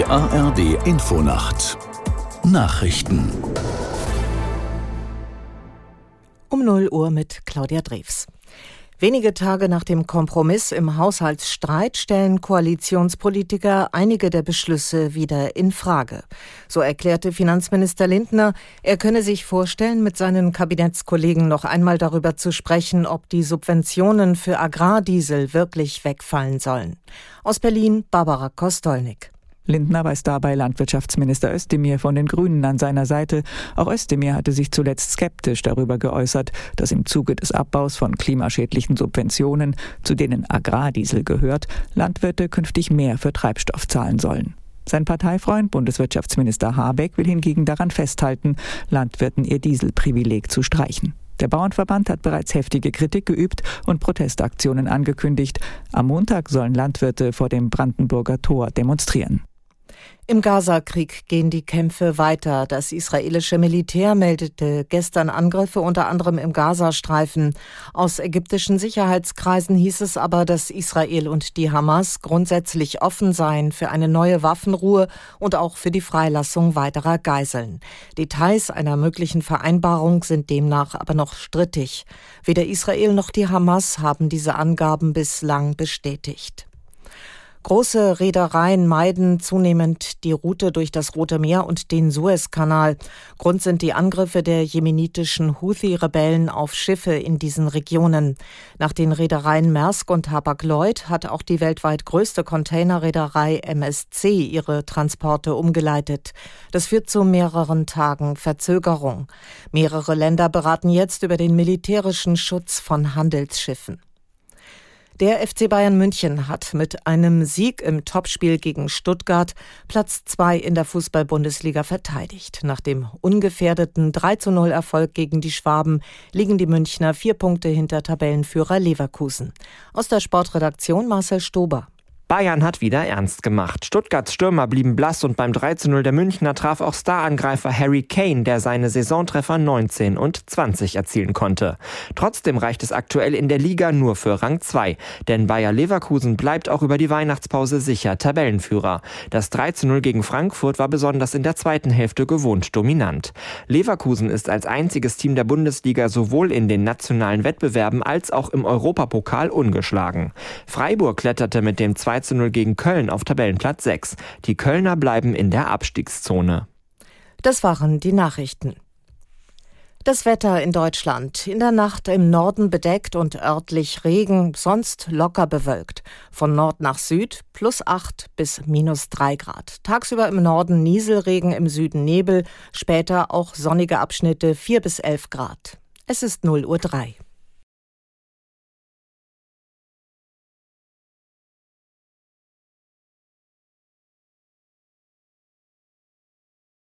Die ARD Infonacht Nachrichten um 0 Uhr mit Claudia Drews. Wenige Tage nach dem Kompromiss im Haushaltsstreit stellen Koalitionspolitiker einige der Beschlüsse wieder in Frage. So erklärte Finanzminister Lindner, er könne sich vorstellen, mit seinen Kabinettskollegen noch einmal darüber zu sprechen, ob die Subventionen für Agrardiesel wirklich wegfallen sollen. Aus Berlin Barbara Kostolnik. Lindner weiß dabei Landwirtschaftsminister Özdemir von den Grünen an seiner Seite. Auch Özdemir hatte sich zuletzt skeptisch darüber geäußert, dass im Zuge des Abbaus von klimaschädlichen Subventionen, zu denen Agrardiesel gehört, Landwirte künftig mehr für Treibstoff zahlen sollen. Sein Parteifreund Bundeswirtschaftsminister Habeck will hingegen daran festhalten, Landwirten ihr Dieselprivileg zu streichen. Der Bauernverband hat bereits heftige Kritik geübt und Protestaktionen angekündigt. Am Montag sollen Landwirte vor dem Brandenburger Tor demonstrieren. Im Gazakrieg gehen die Kämpfe weiter. Das israelische Militär meldete gestern Angriffe unter anderem im Gazastreifen. Aus ägyptischen Sicherheitskreisen hieß es aber, dass Israel und die Hamas grundsätzlich offen seien für eine neue Waffenruhe und auch für die Freilassung weiterer Geiseln. Details einer möglichen Vereinbarung sind demnach aber noch strittig. Weder Israel noch die Hamas haben diese Angaben bislang bestätigt. Große Reedereien meiden zunehmend die Route durch das Rote Meer und den Suezkanal. Grund sind die Angriffe der jemenitischen Houthi-Rebellen auf Schiffe in diesen Regionen. Nach den Reedereien Maersk und Hapag-Lloyd hat auch die weltweit größte Containerreederei MSC ihre Transporte umgeleitet. Das führt zu mehreren Tagen Verzögerung. Mehrere Länder beraten jetzt über den militärischen Schutz von Handelsschiffen. Der FC Bayern München hat mit einem Sieg im Topspiel gegen Stuttgart Platz zwei in der Fußball-Bundesliga verteidigt. Nach dem ungefährdeten 3 zu 0 Erfolg gegen die Schwaben liegen die Münchner vier Punkte hinter Tabellenführer Leverkusen. Aus der Sportredaktion Marcel Stober. Bayern hat wieder ernst gemacht. Stuttgarts Stürmer blieben blass und beim 3 0 der Münchner traf auch Starangreifer Harry Kane, der seine Saisontreffer 19 und 20 erzielen konnte. Trotzdem reicht es aktuell in der Liga nur für Rang 2, denn Bayer Leverkusen bleibt auch über die Weihnachtspause sicher Tabellenführer. Das 3 0 gegen Frankfurt war besonders in der zweiten Hälfte gewohnt dominant. Leverkusen ist als einziges Team der Bundesliga sowohl in den nationalen Wettbewerben als auch im Europapokal ungeschlagen. Freiburg kletterte mit dem 2 zu 0 gegen Köln auf Tabellenplatz 6. Die Kölner bleiben in der Abstiegszone. Das waren die Nachrichten. Das Wetter in Deutschland. In der Nacht im Norden bedeckt und örtlich Regen, sonst locker bewölkt. Von Nord nach Süd plus 8 bis minus 3 Grad. Tagsüber im Norden Nieselregen, im Süden Nebel, später auch sonnige Abschnitte 4 bis 11 Grad. Es ist 0 Uhr 3.